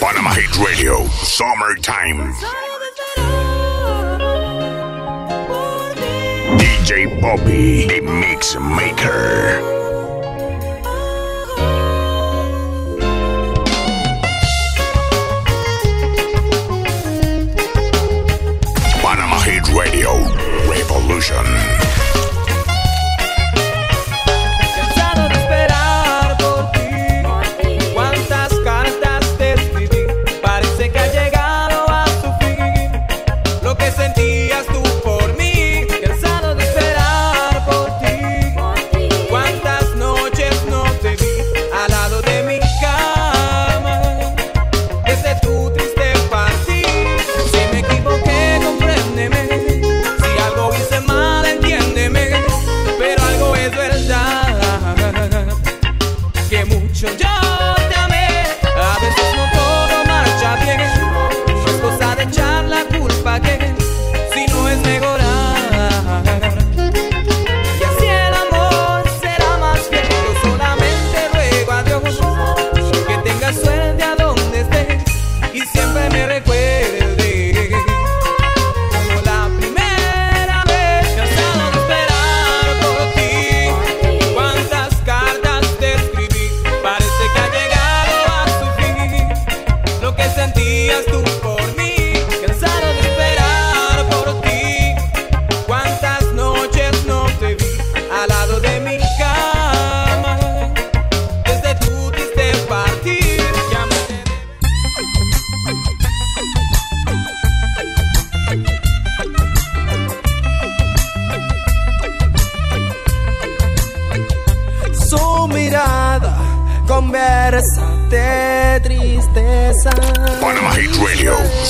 Panama Hit Radio, Summertime. DJ Bobby, the Mix Maker. Radio, Revolution.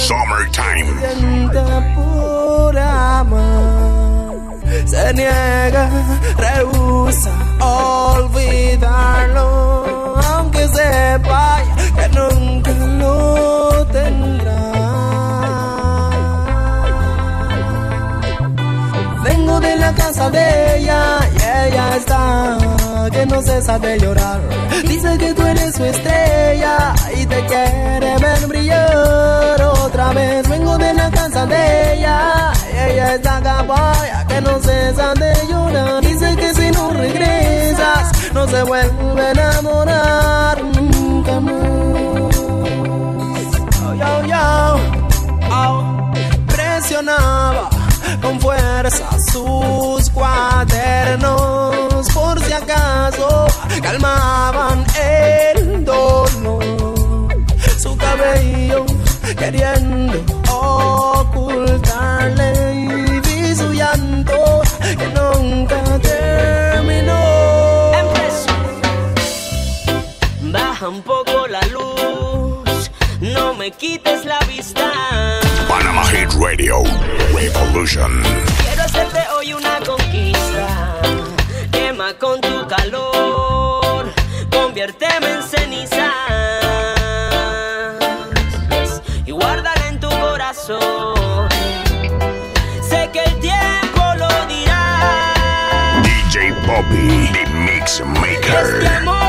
Summertime. Por amar. Se niega, rehúsa olvidarlo. Aunque sepa que nunca lo tendrá. Vengo de la casa de ella y ella está que no cesa de llorar. Dice que tú eres su estrella y te quiere ver brillar otra vez. Vengo de la casa de ella y ella está capaya que no cesa de llorar. Dice que si no regresas no se vuelve a enamorar nunca más. Oh, yo, presionaba con fuerza sus cuadernos acaso calmaban el dolor. Su cabello queriendo ocultarle y vi su llanto que nunca terminó. Baja un poco la luz, no me quites la vista. Panama Hit Radio, Revolution. Quiero hacerte hoy una conquista. Conviérteme en ceniza. Y guárdala en tu corazón. Sé que el tiempo lo dirá. DJ Bobby, the Mix Este Maker. amor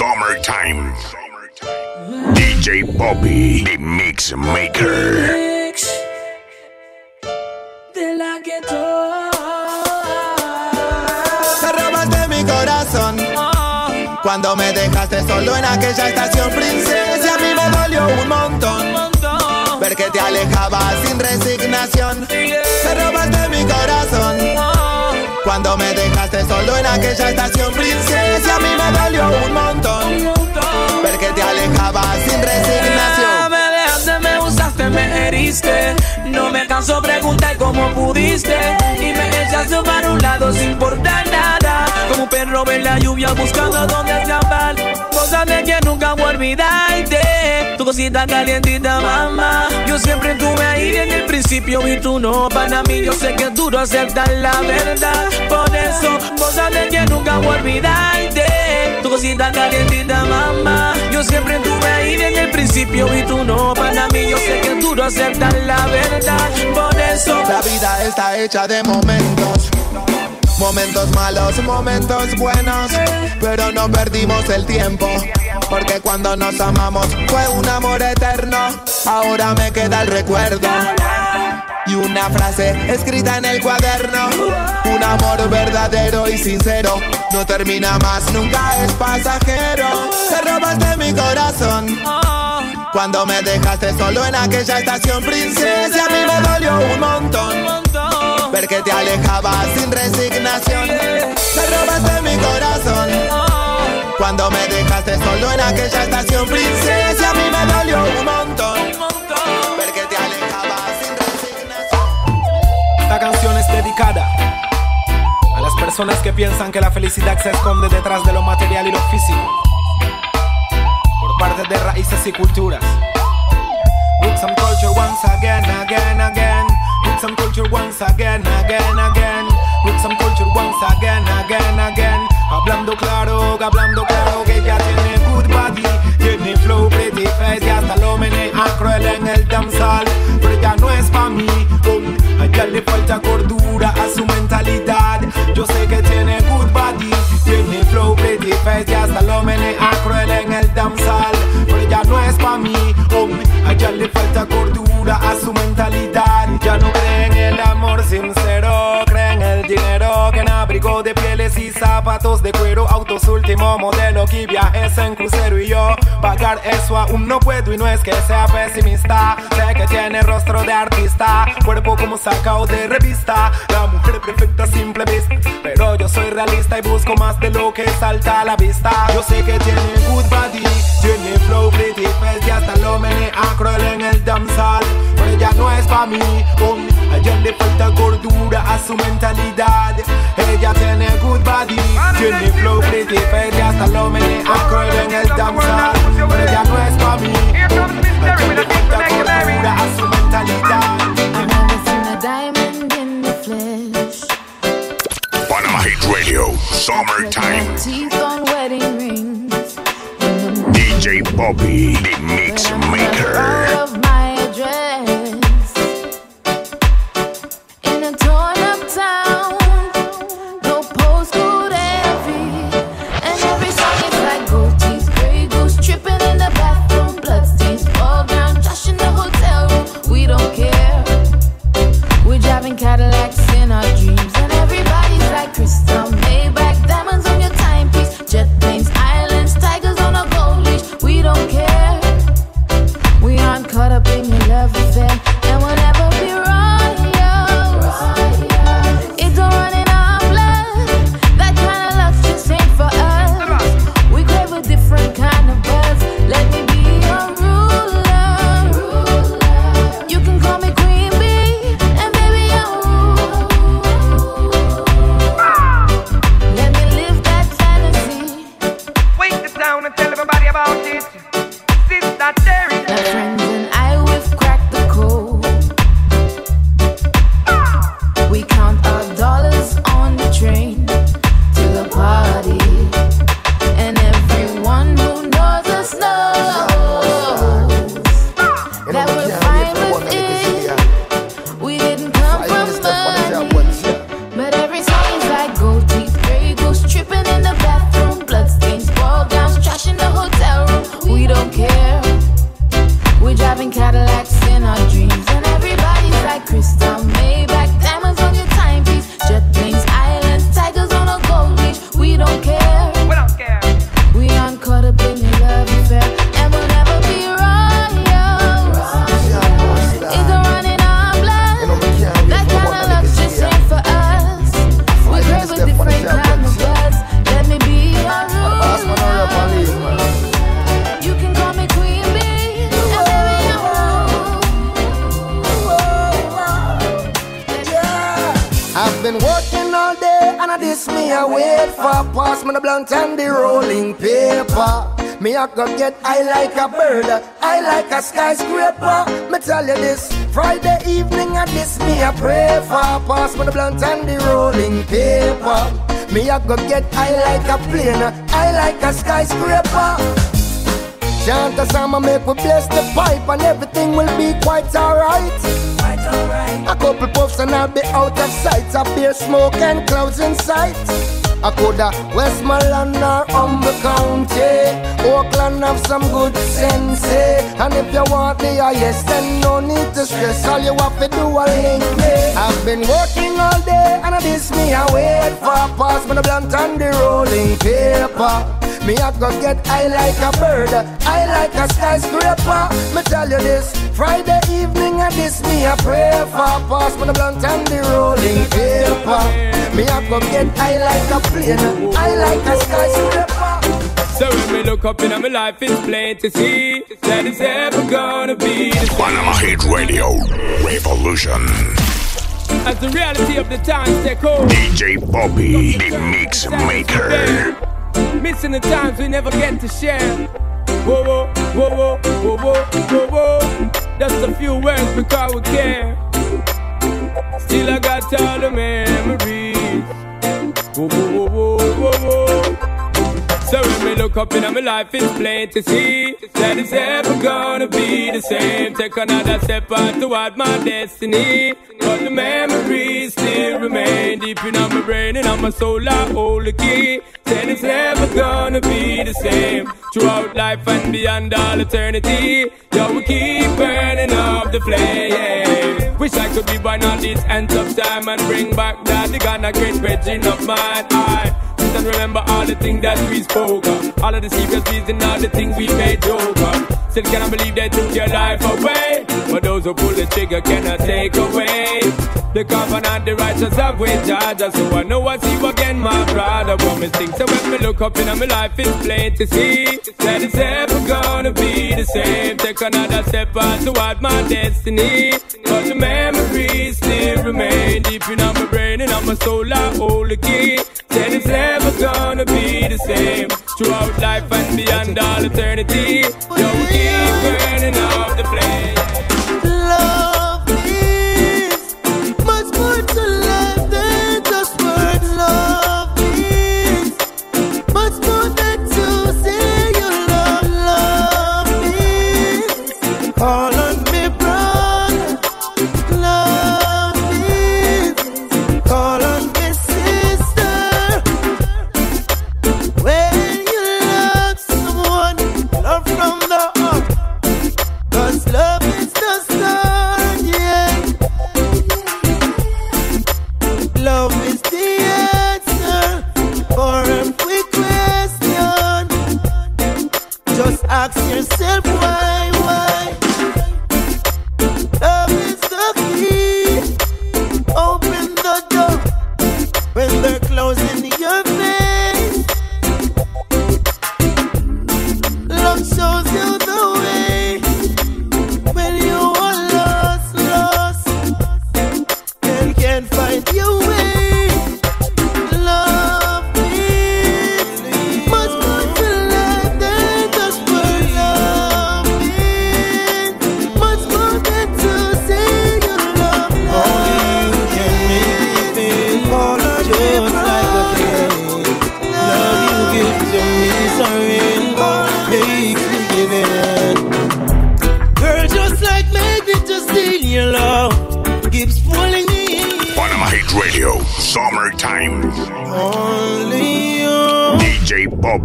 Summertime. DJ Bobby, the Mix Maker. De la que Te robaste mi corazón Cuando me dejaste solo en aquella estación princesa. A mí me dolió un montón Ver que te alejabas sin resignación. Corazón Cuando me dejaste solo en aquella estación princesa A mí me dolió un montón Ver que te alejabas sin resignación Me dejaste, me usaste, me heriste. No me canso preguntar cómo pudiste. Y me echaste para un lado sin importar nada. Como un perro en la lluvia buscando dónde escapar. Cosa de que nunca voy a olvidarte. Tu cosita calientita, mamá. Yo siempre estuve ahí desde el principio y tú no. Para mí, yo sé que es duro aceptar la verdad. Por eso, cosa de que nunca voy a olvidarte. Tu cosita calientita, mamá. Yo siempre estuve ahí desde el principio y tú no. Para mí, yo sé que es duro aceptar la verdad. Por eso, La vida está hecha de momentos. Momentos malos, momentos buenos. Pero no perdimos el tiempo. Porque cuando nos amamos fue un amor eterno. Ahora me queda el recuerdo. Y una frase escrita en el cuaderno. Un amor verdadero y sincero. No termina más, nunca es pasajero. Te robaste mi corazón. Cuando me dejaste solo en aquella estación princesa, a mí me dolió un montón. Ver que te alejabas sin resignación. Te robaste mi corazón. Cuando me dejaste solo en aquella estación princesa, a mí me dolió un montón. Ver que te alejabas sin resignación. Esta canción es dedicada a las personas que piensan que la felicidad se esconde detrás de lo material y lo físico. Por parte de raíces y culturas. Roots and culture once again, again, again. And culture once again, again, again. Roots and culture once again, again, again. Hablando claro, hablando claro que ella tiene good body, tiene flow pretty face y hasta lo menea cruel en el dancehall. Pero ella no es pa' mí, oh, a ella le falta cordura a su mentalidad. Yo sé que tiene good body, tiene flow pretty face y hasta lo menea cruel en el dancehall. Pero ella no es pa' mí, oh, a ella le falta cordura zapatos de cuero, autos último modelo y viajes en crucero y yo pagar eso aún no puedo y no es que sea pesimista, sé que tiene rostro de artista, cuerpo como sacado de revista, la mujer perfecta simple vista, pero yo soy realista y busco más de lo que salta a la vista. Yo sé que tiene good body, tiene flow pretty face y hasta lo menea cruel en el dancehall, pero ella no es pa' mí, ella le falta cordura a su mentalidad. Ella tiene good body, tiene flow pretty face y hasta lo menea cruel en el dancehall, pero ella no es pa' mí, um, a ella le falta cordura a su mentalidad. I've never seen a diamond in the flesh. Panama Hit Radio, Summertime. Teeth on wedding rings. DJ Bobby, the Mix Proud Maker. Blunt and the rolling paper. Me I go get I like a bird, I like a skyscraper. Me tell you this, Friday evening and this me I pray for. Pass me the blunt and the rolling paper. Me I go get I like a plane, I like a skyscraper. Chant a song and make we bless the pipe and everything will be quite alright. A couple puffs and I'll be out of sight. A beer smoke and clouds in sight. I coulda Westmoreland or Humboldt County. Oakland have some good sense. eh? And if you want the highest, then no need to stress. All you have to do is link me. I've been working all day and I miss me I wait for. Pass me the blunt and the rolling paper. Me I go get I like a bird, I like a skyscraper. Me tell you this, Friday evening and this me I pray for. Pass me the blunt and the rolling paper. Me I go get I like a plane, I like a skyscraper. So when me look up in my life, it's plain to see that it's ever gonna be the same. Panama Hit Radio Revolution. As the reality of the times take hold. DJ Bobby, the Mix Maker. Missing the times we never get to share. Whoa, whoa, whoa, whoa, whoa, whoa, whoa, whoa. Just a few words because we care. Still I got all the memories. Whoa, whoa, whoa, whoa, whoa, whoa. So when we look up in my life, it's plain to see that it's ever gonna be the same. Take another step on toward my destiny. But the memories still remain deep in my brain and on my soul. I hold the key. Said it's never gonna be the same. Throughout life and beyond all eternity. Yo, we keep burning up the flame. Wish I could be born on this end of time and bring back that the Ghana great virgin of mine. I and remember all the things that we spoke of. All of the secrets secret reasons, all the things we made joke of. Still cannot believe they took your life away. But those who pull the trigger cannot take away. The covenant, the righteous have with Georgia. So I know I see you again, my brother. But me think so when me look up in my life, it's plain to see that it's ever gonna be the same. Take another step on toward my destiny. But the memories still remain deep in my brain and on my soul. I hold the key. Said it's never gonna be the same throughout life and beyond all eternity. Yo, keep burning up the flame.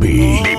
Bobby,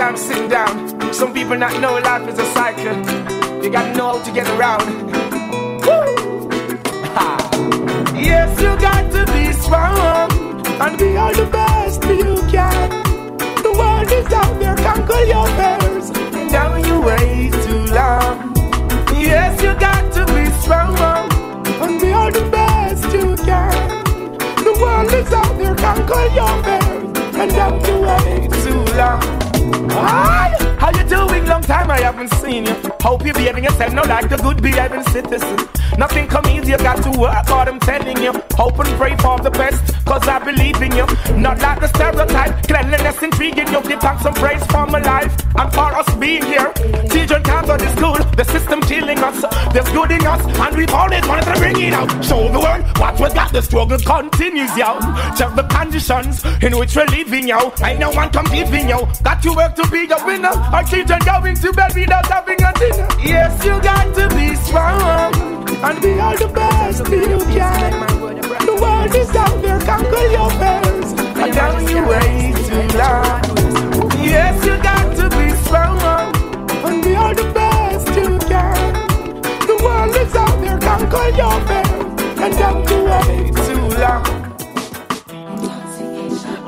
Some people not know life is a cycle. You gotta know how to get around. Yes, you got to be strong and be all the best you can. The world is out there, conquer your fears. Now you wait too long. Yes, you got to be strong and be all the best you can. The world is out there, conquer your fears. And don't you wait too long. How you doing? Long time I haven't seen you. Hope you're behaving yourself now like the good behaving citizen. Nothing come easy, you got to work hard, I'm telling you. Hope and pray for the best, cause I believe in you. Not like the stereotype, cleanliness intriguing you. Give thanks and praise for my life and for us being here. Children can't go to school, the system killing us. There's good in us, and we've always wanted to bring it out. Show the world what we got, the struggle continues, yo. Check the conditions in which we're living, yo. Ain't no one competing, yo. Got to work to be a winner. Our children going to bed without having a dinner. Yes, you got to be strong and be all the best you can. The world is out there, conquer your fears. And down you way too long. Yes, you got to be strong and be all the best you can. The world is out there, conquer your fears. And down you way too long.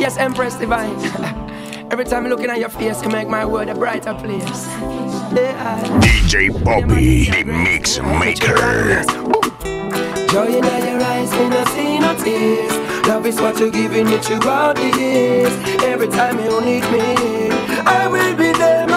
Yes, Empress Divine. Every time I'm looking at your face, you make my world a brighter place. DJ Bobby, the Mix Maker. Joy in your eyes, me no see no tears. Love is what you're giving me throughout the years. Every time you need me, I will be there,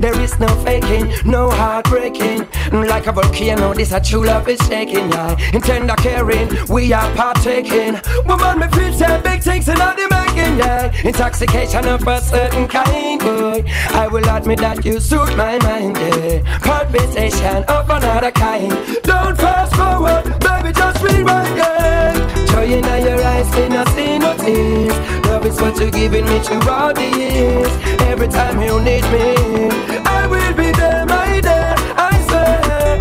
There is no faking, no heartbreaking. Mm, like a volcano, this a true love is shaking, yeah. In tender caring, we are partaking. Woman, me feel say big things in all the making, yeah. Intoxication of a certain kind, boy. I will admit that you suit my mind, yeah. Palpitation of another kind. Don't fast forward, baby, just rewind, yeah. Joy in your eyes, me not see no tears. Love is what you're giving me throughout the years. Every time you need me, I will be there, my dear. I swear.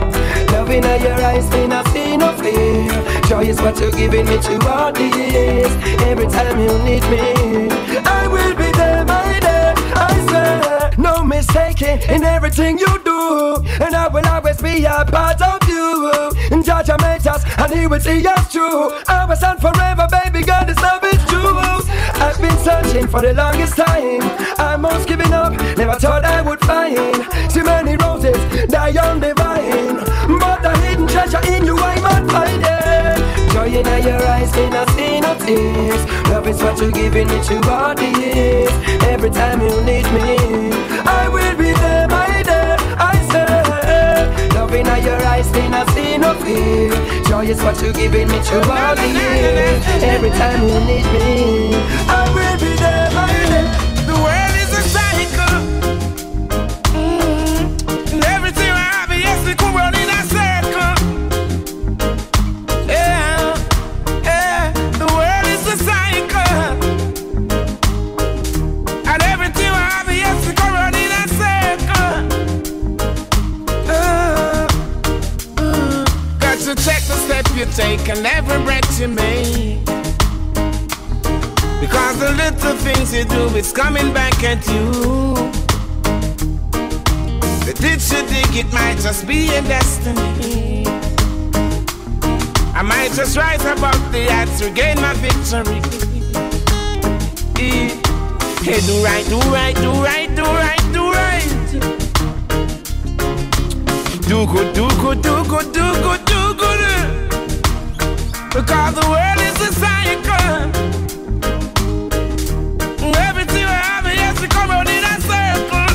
Love in your eyes, me not see no fear. Joy is what you're giving me throughout the years. Every time you need me, I will be there, my dear. I swear. No mistaking in everything you and I will always be a part of you. And Judge made us, and He will see us. I will stand forever, baby girl. This love is true. I've been searching for the longest time. I'm most giving up. Never thought I would find so many roses die on the vine, but the hidden treasure in you I might find it. Joy in your eyes, me not see no tears. Love is what you're giving throughout the years. Every time you need me, see. Joy is what you're giving me throughout the years. Every time you need me, I will be there, my dear. To check the step you take and every breath you make. Because the little things you do is coming back at you. The ditch you dig, it might just be a destiny. I might just rise above the odds, regain my victory. Hey, do right, do right, do right, do right, do right. Do good, do good, do good, do good. Because the world is a cycle. Everything I have, yes, it come in a circle.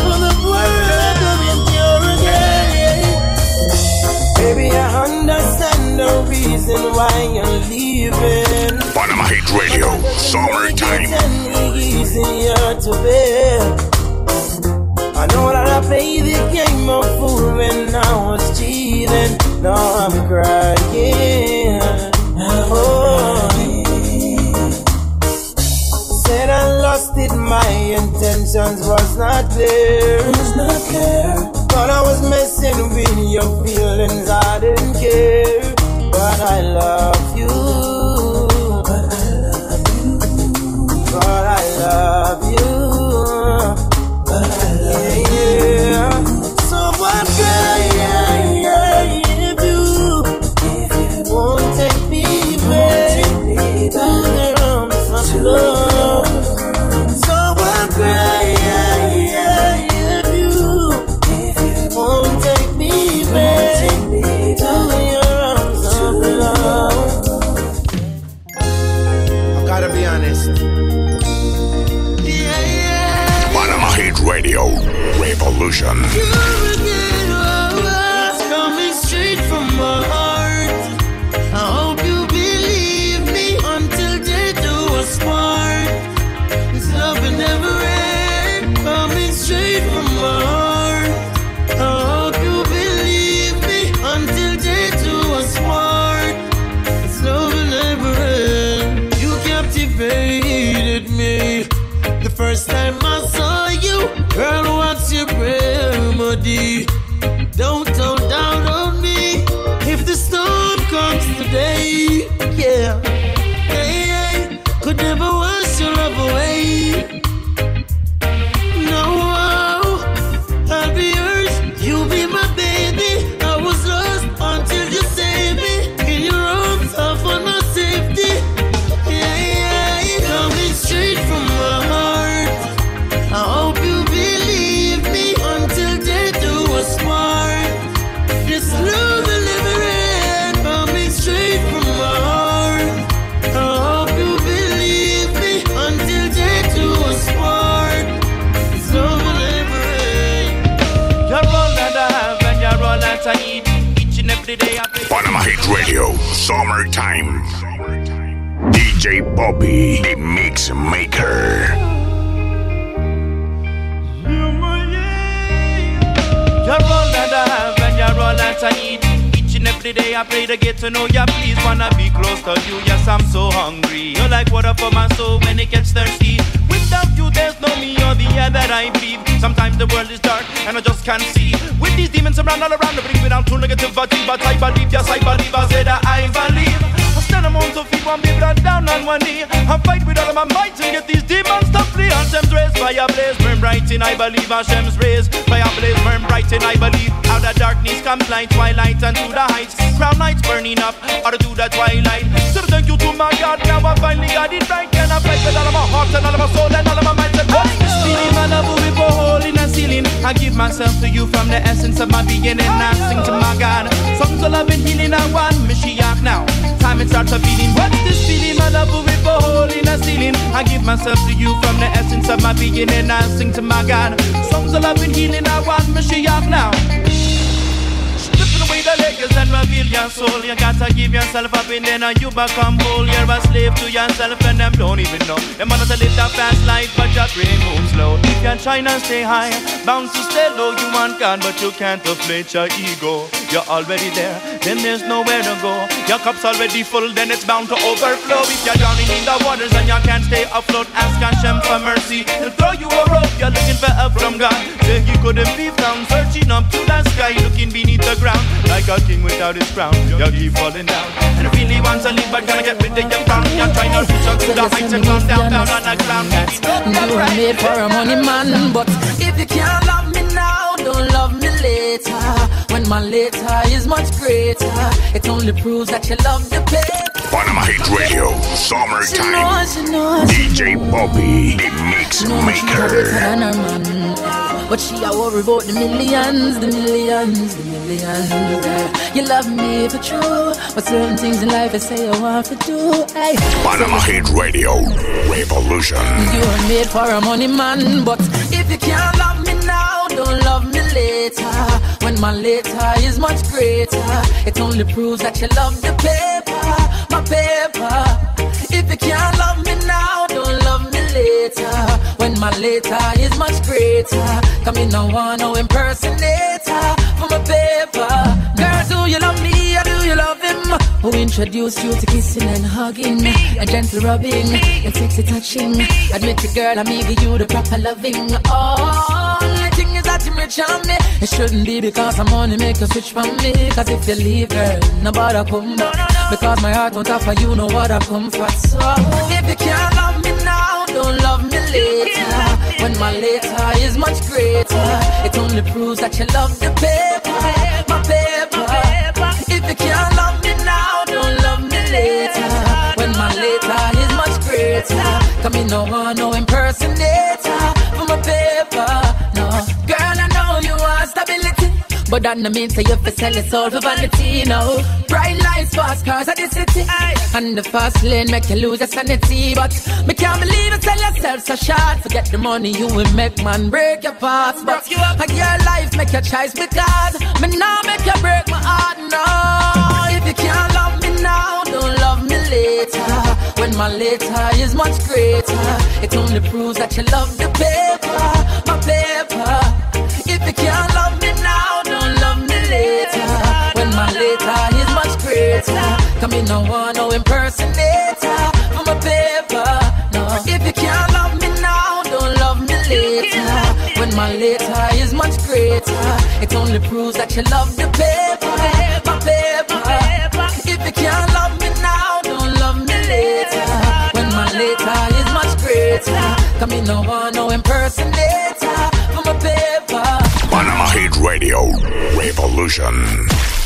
For the world of endure again. Baby, I understand the reason why you're leaving. Panama Hit Radio, summertime. Was not clear. Was not clear. But I was messing with your feelings, I didn't care. But I love I need. Each and every day I pray to get to know you. Please wanna be close to you. Yes, I'm so hungry. You're like water for my soul when it gets thirsty. Without you, there's no me or the air that I breathe. Sometimes the world is dark and I just can't see. With these demons around all around, they bring me down to negativity. But I believe, yes, I believe. I say I believe. I stand among to feet one be blood down on one knee. I fight with all of my might to get these demons to flee. Hashem's rays, fire blaze, burn bright in I believe. Hashem's rays, fire blaze, burn bright in I believe. Out of darkness comes light, twilight and to the heights. Crown lights burning up, out to the twilight. So thank you to my God, now I finally got it right. And I fight with all of my heart and all of my soul and all of my mind. What's this feeling? My love will be for hole in a ceiling. I give myself to you from the essence of my being and I sing to my God. Songs of love and healing, I want Mashiach now. Time it starts a beating. What's this feeling? My love will be for holding in a ceiling. I give myself to you from the essence of my being and I sing to my God. Songs of love and healing, I want Mashiach now. The layers and reveal your soul. You gotta give yourself up and then you become whole. You're a slave to yourself and them don't even know. Them want to live that fast life, but your brain moves slow. If You can try and stay high, bound to stay low. You want God, but you can't deflate your ego. You're already there, then there's nowhere to go. Your cup's already full, then it's bound to overflow. If you're drowning in the waters and you can't stay afloat, ask Hashem for mercy. He'll throw you a rope. You're looking for help from God. Say he couldn't be found, searching up to the sky, looking beneath the ground like a king without his crown. You keep falling down, and really want to live, but can't get rid of your frown. You're trying to reach up to the heights and come down, down on the ground. You were made for a money man, but if you can't love me now, don't love me later. When my later is much greater, it only proves that you love the paper. Panama Hit Radio, Summertime. DJ Bobby, the Mix She knows she's a better Maker. Than her man. But she a worry about the millions, the millions, the millions. yeah. You love me for true, but certain things in life I say I want to do. Hey, Panama Hit Radio, Revolution. You were made for a money man, but if you can't love me now, don't love me later. When my later is much greater, it only proves that you love the paper, my paper. If you can't love me now, don't love me later. My later is much greater, come in no one no impersonator for my paper. Girl, do you love me or do you love him? Who introduced you to kissing and hugging, and gentle rubbing, and sexy touching? Admit it, girl, I'm give you the proper loving. Oh, the thing is that you rich on me. It shouldn't be because I'm money make you switch from me. Cause if you leave, girl, nobody come back. Because my heart won't offer you no other comfort. So if you can't love later. When my later is much greater, it only proves that you love the paper, my paper. If you can't love me now, don't love me later. When my later is much greater, come in no one, no impersonator for my paper. But that no mean say you fi sell your soul for vanity, no. Bright lights, fast cars at the city. And the fast lane make you lose your sanity. But me can't believe you sell yourself so short. Forget the money you will make, man, break your parts. But like your life make your choice because me now make you break my heart, no. If you can't love me now, don't love me later. When my later is much greater, it only proves that you love the paper, my paper. If you can't love me greater, come in no one, no impersonator for my paper. No, if you can't love me now, don't love me later. When my later is much greater, it only proves that you love the paper, my paper. If you can't love me now, don't love me later. When my later is much greater, come in no one, no impersonator for my paper. Panama Hit Radio Revolution.